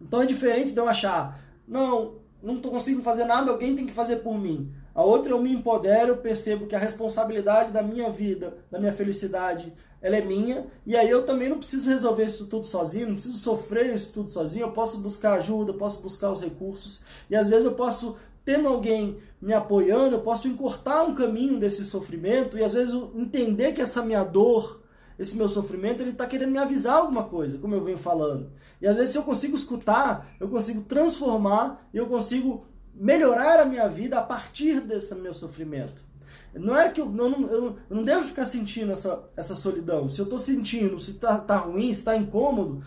Então é diferente de eu achar, não, não estou conseguindo fazer nada, alguém tem que fazer por mim. A outra eu me empodero, eu percebo que a responsabilidade da minha vida, da minha felicidade, ela é minha, e aí eu também não preciso resolver isso tudo sozinho, não preciso sofrer isso tudo sozinho, eu posso buscar ajuda, posso buscar os recursos, e às vezes eu posso, tendo alguém me apoiando, eu posso encurtar um caminho desse sofrimento, e às vezes entender que essa minha dor, esse meu sofrimento, ele está querendo me avisar alguma coisa, como eu venho falando. E às vezes se eu consigo escutar, eu consigo transformar, eu consigo melhorar a minha vida a partir desse meu sofrimento. Não é que eu não, eu não devo ficar sentindo essa, essa solidão. Se eu estou sentindo, se está tá ruim, se está incômodo,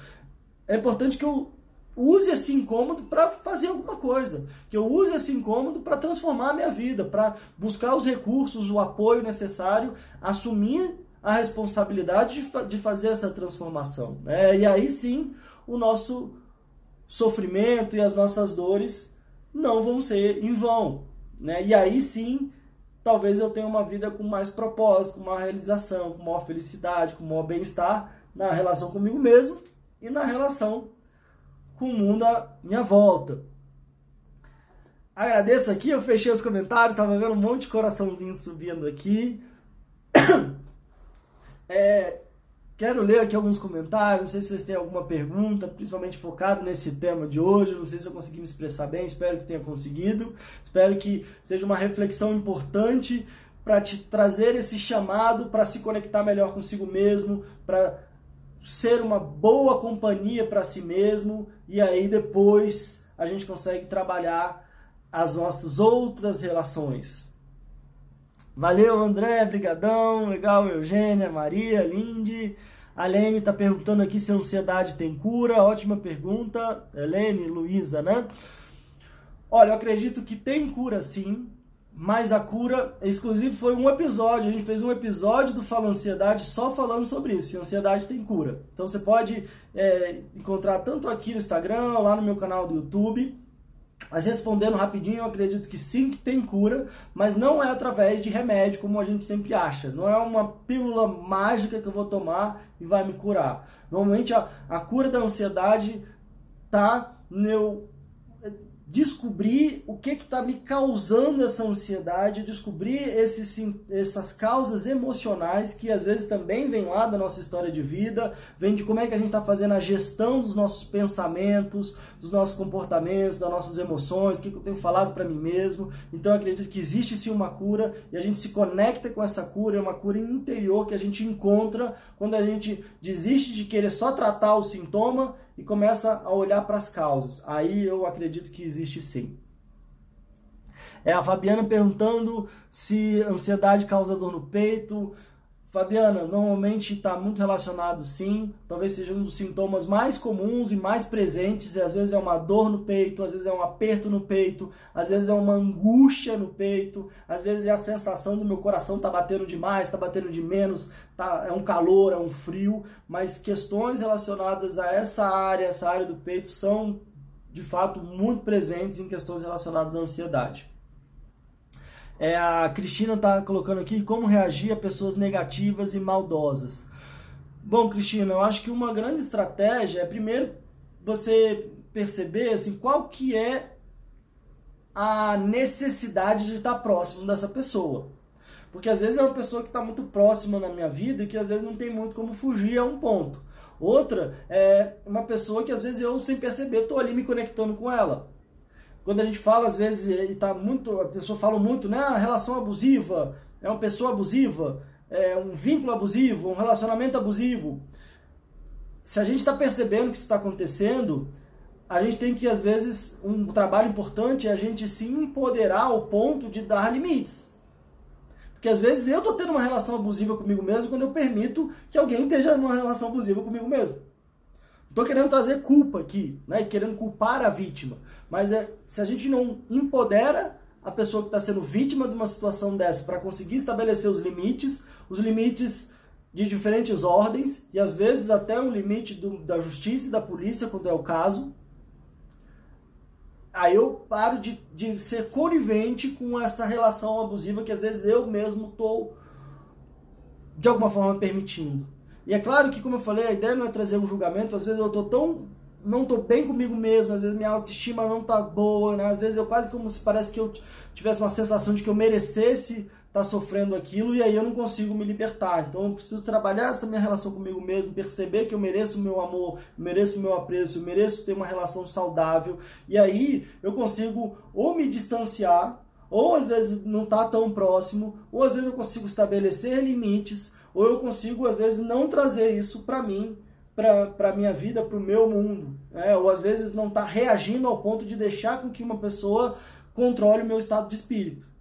é importante que eu use esse incômodo para fazer alguma coisa. Que eu use esse incômodo para transformar a minha vida, para buscar os recursos, o apoio necessário, assumir a responsabilidade de, de fazer essa transformação. Né? E aí sim o nosso sofrimento e as nossas dores não vão ser em vão. Né? E aí sim talvez eu tenha uma vida com mais propósito, com maior realização, com maior felicidade, com maior bem-estar na relação comigo mesmo e na relação com o mundo à minha volta. Agradeço aqui, eu fechei os comentários, estava vendo um monte de coraçãozinho subindo aqui. (coughs) É, Quero ler aqui alguns comentários, não sei se vocês têm alguma pergunta, principalmente focado nesse tema de hoje. Não sei se eu consegui me expressar bem, espero que tenha conseguido. Espero que seja uma reflexão importante para te trazer esse chamado para se conectar melhor consigo mesmo, para ser uma boa companhia para si mesmo e aí depois a gente consegue trabalhar as nossas outras relações. Valeu, André, brigadão, legal, Eugênia, Maria, Lindy. A Lene está perguntando aqui se a ansiedade tem cura. Ótima pergunta, Helene, Luísa, né? Olha, eu acredito que tem cura sim, mas a cura, exclusive, foi um episódio. A gente fez um episódio do Fala Ansiedade só falando sobre isso. E ansiedade tem cura. Então você pode é, encontrar tanto aqui no Instagram, lá no meu canal do YouTube, Mas respondendo rapidinho, eu acredito que sim, que tem cura, mas não é através de remédio, como a gente sempre acha. Não é uma pílula mágica que eu vou tomar e vai me curar. Normalmente a, a cura da ansiedade tá no descobrir o que está me causando essa ansiedade, descobrir esses, essas causas emocionais que às vezes também vêm lá da nossa história de vida, vem de como é que a gente está fazendo a gestão dos nossos pensamentos, dos nossos comportamentos, das nossas emoções, o que, que eu tenho falado para mim mesmo. Então acredito que existe sim uma cura e a gente se conecta com essa cura, é uma cura interior que a gente encontra quando a gente desiste de querer só tratar o sintoma e começa a olhar para as causas. Aí eu acredito que existe sim. É a Fabiana perguntando se ansiedade causa dor no peito. Fabiana, normalmente está muito relacionado sim, talvez seja um dos sintomas mais comuns e mais presentes, e às vezes é uma dor no peito, às vezes é um aperto no peito, às vezes é uma angústia no peito, às vezes é a sensação do meu coração tá batendo demais, tá batendo de menos, tá, é um calor, é um frio, mas questões relacionadas a essa área, essa área do peito são de fato muito presentes em questões relacionadas à ansiedade. É, a Cristina está colocando aqui como reagir a pessoas negativas e maldosas. Bom, Cristina, eu acho que uma grande estratégia é primeiro você perceber assim, qual que é a necessidade de estar próximo dessa pessoa. Porque às vezes é uma pessoa que está muito próxima na minha vida e que às vezes não tem muito como fugir a um ponto. Outra é uma pessoa que às vezes eu, sem perceber, estou ali me conectando com ela. Quando a gente fala, às vezes, e tá muito, a pessoa fala muito, né? Ah, relação abusiva, é uma pessoa abusiva, é um vínculo abusivo, um relacionamento abusivo. Se a gente está percebendo que isso está acontecendo, a gente tem que, às vezes, um trabalho importante é a gente se empoderar ao ponto de dar limites. Porque às vezes eu estou tendo uma relação abusiva comigo mesmo quando eu permito que alguém esteja numa relação abusiva comigo mesmo. Estou querendo trazer culpa aqui, né? querendo culpar a vítima. Mas é, se a gente não empodera a pessoa que está sendo vítima de uma situação dessa para conseguir estabelecer os limites, os limites de diferentes ordens, e às vezes até o limite do, da justiça e da polícia, quando é o caso, aí eu paro de, de ser conivente com essa relação abusiva que às vezes eu mesmo estou, de alguma forma, permitindo. E é claro que, como eu falei, a ideia não é trazer um julgamento. Às vezes eu tô tão. Não tô bem comigo mesmo, às vezes minha autoestima não tá boa, né? Às vezes eu quase como se parece que eu tivesse uma sensação de que eu merecesse estar tá sofrendo aquilo e aí eu não consigo me libertar. Então eu preciso trabalhar essa minha relação comigo mesmo, perceber que eu mereço o meu amor, mereço o meu apreço, mereço ter uma relação saudável. E aí eu consigo ou me distanciar, ou às vezes não tá tão próximo, ou às vezes eu consigo estabelecer limites ou eu consigo, às vezes, não trazer isso para mim, para a minha vida, para o meu mundo. Né? Ou às vezes não estar tá reagindo ao ponto de deixar com que uma pessoa controle o meu estado de espírito.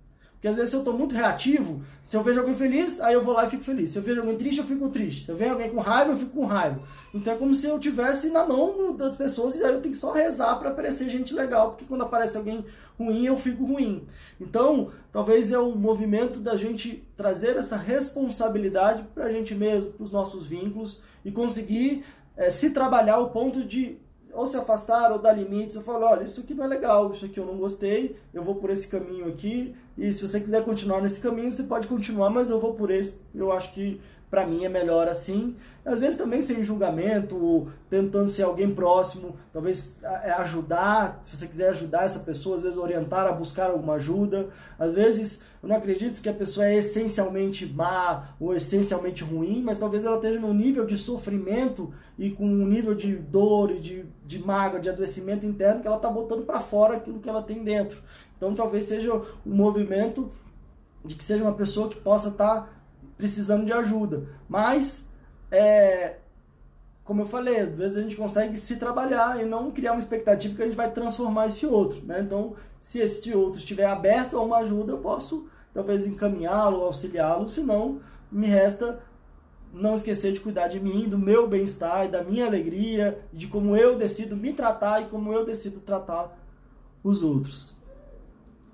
Porque às vezes eu estou muito reativo, se eu vejo alguém feliz, aí eu vou lá e fico feliz. Se eu vejo alguém triste, eu fico triste. Se eu vejo alguém com raiva, eu fico com raiva. Então é como se eu tivesse na mão das pessoas e aí eu tenho que só rezar para aparecer gente legal, porque quando aparece alguém ruim, eu fico ruim. Então, talvez é o movimento da gente trazer essa responsabilidade para a gente mesmo, para os nossos vínculos e conseguir é, se trabalhar ao ponto de ou se afastar ou dar limites. Eu falo, olha, isso aqui não é legal, isso aqui eu não gostei, eu vou por esse caminho aqui. E se você quiser continuar nesse caminho, você pode continuar, mas eu vou por esse. Eu acho que para mim é melhor assim. Às vezes também sem julgamento, tentando ser alguém próximo, talvez é, ajudar, se você quiser ajudar essa pessoa, às vezes orientar a buscar alguma ajuda. Às vezes eu não acredito que a pessoa é essencialmente má ou essencialmente ruim, mas talvez ela esteja num nível de sofrimento e com um nível de dor e de, de mágoa, de adoecimento interno que ela está botando para fora aquilo que ela tem dentro. Então talvez seja um movimento de que seja uma pessoa que possa estar tá precisando de ajuda. Mas, é, como eu falei, às vezes a gente consegue se trabalhar e não criar uma expectativa que a gente vai transformar esse outro. Né? Então, se esse outro estiver aberto a uma ajuda, eu posso talvez encaminhá-lo, auxiliá-lo, senão me resta não esquecer de cuidar de mim, do meu bem-estar, da minha alegria, de como eu decido me tratar e como eu decido tratar os outros.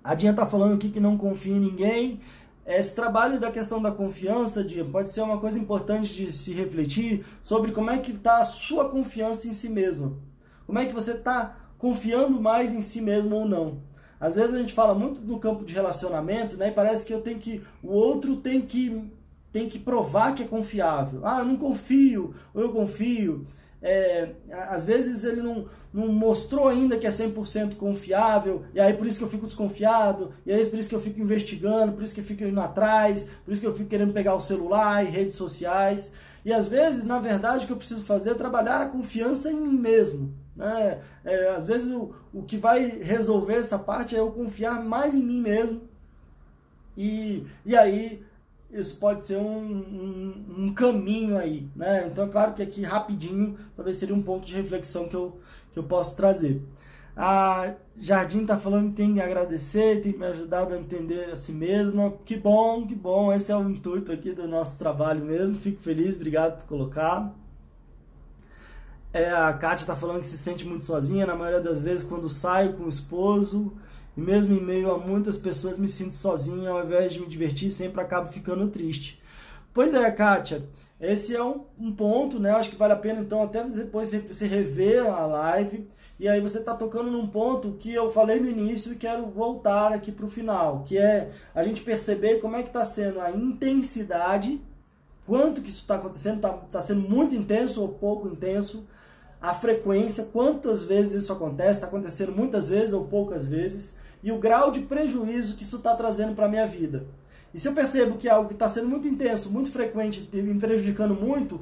A Dinha está falando aqui que não confia em ninguém, esse trabalho da questão da confiança, de, pode ser uma coisa importante de se refletir sobre como é que está a sua confiança em si mesmo. Como é que você está confiando mais em si mesmo ou não. Às vezes a gente fala muito no campo de relacionamento, né? E parece que eu tenho que o outro tem que tem que provar que é confiável. Ah, eu não confio, ou eu confio. É, às vezes ele não, não mostrou ainda que é 100% confiável, e aí por isso que eu fico desconfiado, e aí por isso que eu fico investigando, por isso que eu fico indo atrás, por isso que eu fico querendo pegar o celular e redes sociais. E às vezes, na verdade, o que eu preciso fazer é trabalhar a confiança em mim mesmo. Né? É, às vezes o, o que vai resolver essa parte é eu confiar mais em mim mesmo. E, e aí isso pode ser um, um, um, caminho aí, né? Então, é claro que aqui rapidinho, talvez seria um ponto de reflexão que eu, que eu posso trazer. A Jardim está falando que tem que agradecer, tem me ajudado a entender a si mesma. Que bom, que bom. Esse é o intuito aqui do nosso trabalho mesmo. Fico feliz, obrigado por colocar. É, a Kátia está falando que se sente muito sozinha, na maioria das vezes, quando saio com o esposo. E mesmo em meio a muitas pessoas, me sinto sozinho, ao invés de me divertir, sempre acabo ficando triste. Pois é, Kátia, esse é um, um ponto, né? Acho que vale a pena, então, até depois você rever a live. E aí você está tocando num ponto que eu falei no início e quero voltar aqui para o final, que é a gente perceber como é que está sendo a intensidade, quanto que isso está acontecendo, está tá sendo muito intenso ou pouco intenso, a frequência, quantas vezes isso acontece, está acontecendo muitas vezes ou poucas vezes, e o grau de prejuízo que isso está trazendo para a minha vida. E se eu percebo que é algo que está sendo muito intenso, muito frequente, me prejudicando muito,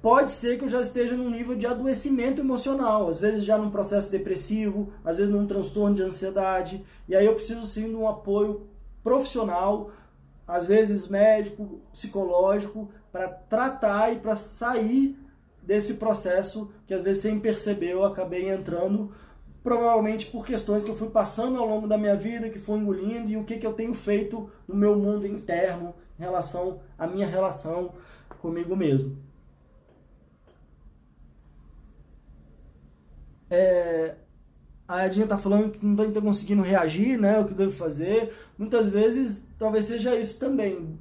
pode ser que eu já esteja num nível de adoecimento emocional, às vezes já num processo depressivo, às vezes num transtorno de ansiedade, e aí eu preciso sim de um apoio profissional, às vezes médico, psicológico, para tratar e para sair desse processo que às vezes sem perceber eu acabei entrando provavelmente por questões que eu fui passando ao longo da minha vida, que fui engolindo e o que, que eu tenho feito no meu mundo interno em relação à minha relação comigo mesmo. É, a Edinha está falando que não está conseguindo reagir, né? O que devo fazer. Muitas vezes, talvez seja isso também.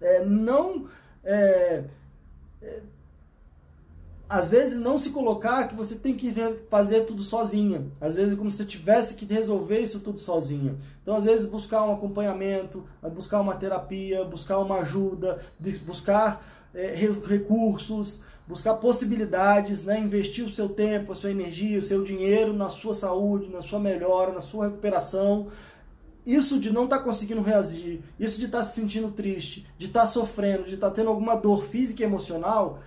É, não é, é, às vezes não se colocar que você tem que fazer tudo sozinha. Às vezes é como se você tivesse que resolver isso tudo sozinha. Então, às vezes buscar um acompanhamento, buscar uma terapia, buscar uma ajuda, buscar é, recursos, buscar possibilidades, né? investir o seu tempo, a sua energia, o seu dinheiro na sua saúde, na sua melhora, na sua recuperação. Isso de não estar tá conseguindo reagir, isso de estar tá se sentindo triste, de estar tá sofrendo, de estar tá tendo alguma dor física e emocional,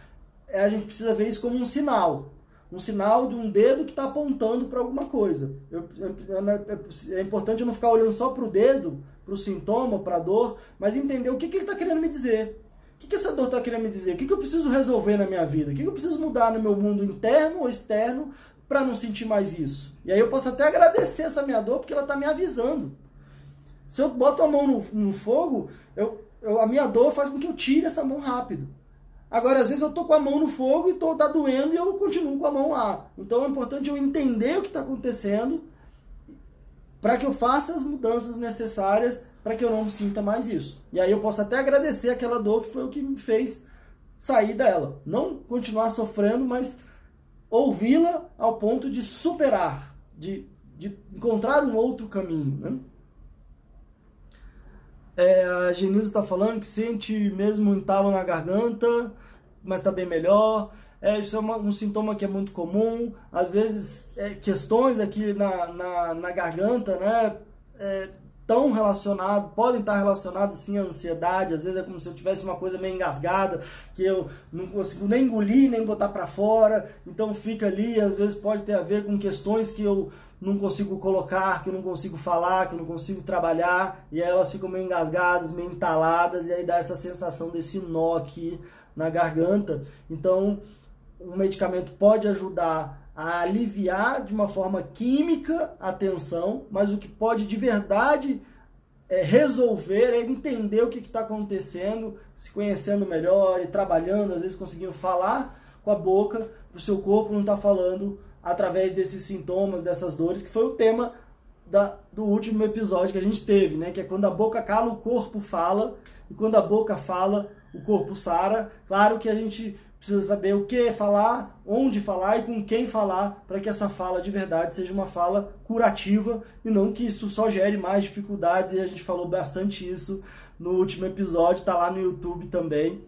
a gente precisa ver isso como um sinal. Um sinal de um dedo que está apontando para alguma coisa. Eu, é, é, importante eu não ficar olhando só para o dedo, para o sintoma, para a dor, mas entender o que, que ele está querendo me dizer. O que, que essa dor está querendo me dizer? O que, que eu preciso resolver na minha vida? O que, que eu preciso mudar no meu mundo interno ou externo para não sentir mais isso? E aí eu posso até agradecer essa minha dor porque ela está me avisando. Se eu boto a mão no, no fogo, eu, eu, a minha dor faz com que eu tire essa mão rápido. Agora, às vezes eu tô com a mão no fogo e tô, tá doendo e eu continuo com a mão lá. Então é importante eu entender o que está acontecendo para que eu faça as mudanças necessárias para que eu não sinta mais isso. E aí eu posso até agradecer aquela dor que foi o que me fez sair dela. Não continuar sofrendo, mas ouvi-la ao ponto de superar, de, de encontrar um outro caminho. Né? É, a Genilza está falando que sente mesmo um entalo na garganta, mas está bem melhor. É, isso é uma, um sintoma que é muito comum. Às vezes, é, questões aqui na, na, na garganta, né? Tão relacionado, podem estar relacionados sim à ansiedade, às vezes é como se eu tivesse uma coisa meio engasgada, que eu não consigo nem engolir, nem botar para fora, então fica ali, às vezes pode ter a ver com questões que eu não consigo colocar, que eu não consigo falar, que eu não consigo trabalhar, e aí elas ficam meio engasgadas, meio entaladas, e aí dá essa sensação desse nó aqui na garganta. Então, o medicamento pode ajudar a aliviar de uma forma química a tensão, mas o que pode de verdade é, resolver é entender o que está acontecendo, se conhecendo melhor e trabalhando, às vezes conseguindo falar com a boca, o seu corpo não está falando através desses sintomas, dessas dores, que foi o tema da, do último episódio que a gente teve, né? Que é quando a boca cala, o corpo fala, e quando a boca fala, o corpo sara. Claro que a gente precisa saber o que falar, onde falar e com quem falar para que essa fala de verdade seja uma fala curativa e não que isso só gere mais dificuldades. E a gente falou bastante isso no último episódio, está lá no YouTube também.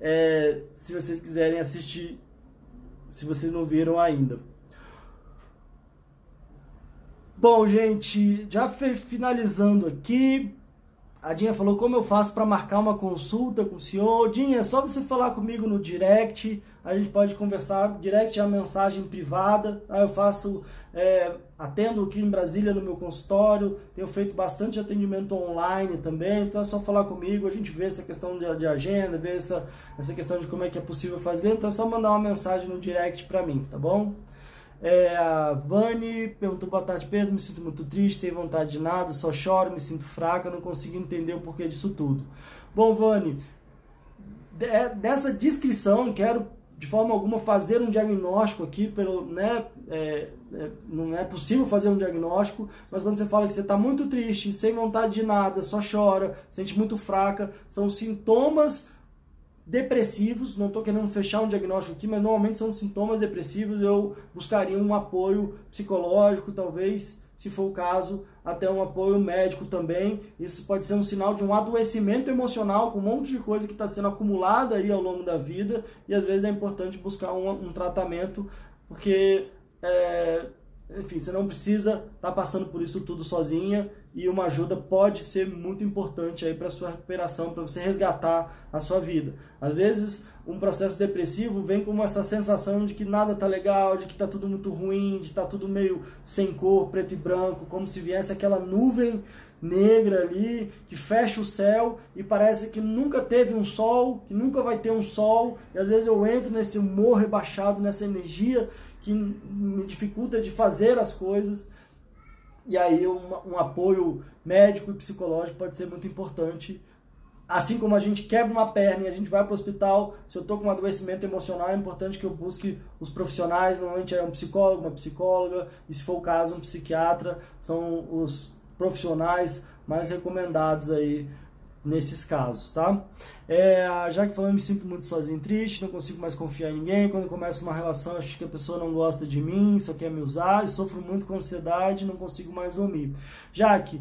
É, se vocês quiserem assistir, se vocês não viram ainda. Bom, gente, já finalizando aqui, a Dinha falou como eu faço para marcar uma consulta com o senhor. Dinha, é só você falar comigo no direct, a gente pode conversar. Direct uma mensagem privada. Aí eu faço, é, atendo aqui em Brasília no meu consultório. Tenho feito bastante atendimento online também. Então é só falar comigo. A gente vê essa questão de, de agenda, vê essa, essa questão de como é que é possível fazer. Então é só mandar uma mensagem no direct para mim, tá bom? É, a Vani perguntou: Boa tarde, Pedro. Me sinto muito triste, sem vontade de nada, só choro, me sinto fraca, não consigo entender o porquê disso tudo. Bom, Vani, dessa descrição, quero de forma alguma fazer um diagnóstico aqui, pelo, né, é, é, não é possível fazer um diagnóstico, mas quando você fala que você está muito triste, sem vontade de nada, só chora, sente muito fraca, são sintomas depressivos, não estou querendo fechar um diagnóstico aqui, mas normalmente são sintomas depressivos, eu buscaria um apoio psicológico, talvez, se for o caso, até um apoio médico também. Isso pode ser um sinal de um adoecimento emocional com um monte de coisa que está sendo acumulada aí ao longo da vida, e às vezes é importante buscar um, um tratamento, porque é, enfim, você não precisa estar tá passando por isso tudo sozinha e uma ajuda pode ser muito importante aí para sua recuperação, para você resgatar a sua vida. Às vezes, um processo depressivo vem com essa sensação de que nada tá legal, de que tá tudo muito ruim, de tá tudo meio sem cor, preto e branco, como se viesse aquela nuvem negra ali que fecha o céu e parece que nunca teve um sol, que nunca vai ter um sol. E às vezes eu entro nesse humor rebaixado, nessa energia que me dificulta de fazer as coisas. E aí um, um apoio médico e psicológico pode ser muito importante. Assim como a gente quebra uma perna e a gente vai para o hospital, se eu estou com um adoecimento emocional, é importante que eu busque os profissionais, normalmente é um psicólogo, uma psicóloga, e se for o caso, um psiquiatra, são os profissionais mais recomendados aí nesses casos, tá? É, já que falando, me sinto muito sozinho triste, não consigo mais confiar em ninguém. Quando começa uma relação, acho que a pessoa não gosta de mim, só quer me usar, e sofro muito com ansiedade, não consigo mais dormir. Já que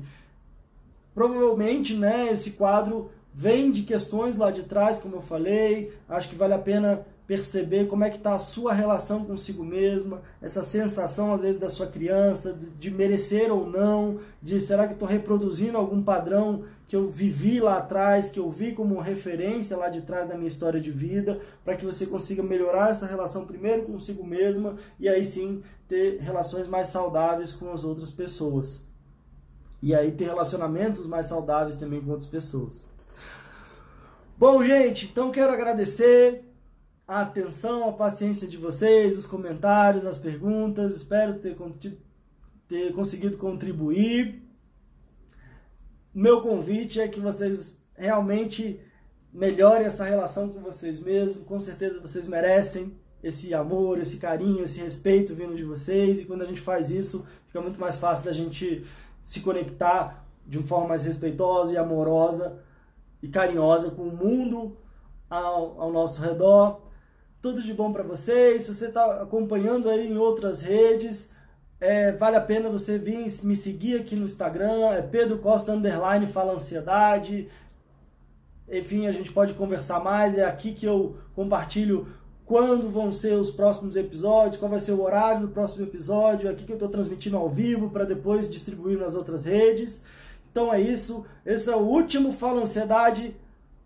provavelmente, né, esse quadro vem de questões lá de trás, como eu falei. Acho que vale a pena perceber como é que está a sua relação consigo mesma, essa sensação às vezes da sua criança, de, merecer ou não, de será que estou reproduzindo algum padrão que eu vivi lá atrás, que eu vi como referência lá de trás da minha história de vida, para que você consiga melhorar essa relação primeiro consigo mesma e aí sim ter relações mais saudáveis com as outras pessoas. E aí ter relacionamentos mais saudáveis também com outras pessoas. Bom, gente, então quero agradecer a atenção, a paciência de vocês, os comentários, as perguntas. Espero ter, ter conseguido contribuir. Meu convite é que vocês realmente melhorem essa relação com vocês mesmos. Com certeza vocês merecem esse amor, esse carinho, esse respeito vindo de vocês. E quando a gente faz isso, fica muito mais fácil da gente se conectar de uma forma mais respeitosa e amorosa e carinhosa com o mundo ao, ao nosso redor. Tudo de bom para vocês. Se você está acompanhando aí em outras redes, é, vale a pena você vir me seguir aqui no Instagram, é Pedro Costa Underline Fala Ansiedade. Enfim, a gente pode conversar mais. É aqui que eu compartilho quando vão ser os próximos episódios, qual vai ser o horário do próximo episódio. É aqui que eu estou transmitindo ao vivo para depois distribuir nas outras redes. Então é isso. Esse é o último Fala Ansiedade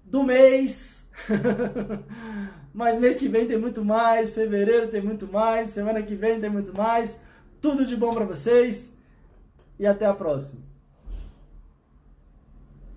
do mês. (laughs) Mas mês que vem tem muito mais, fevereiro tem muito mais, semana que vem tem muito mais. Tudo de bom para vocês e até a próxima.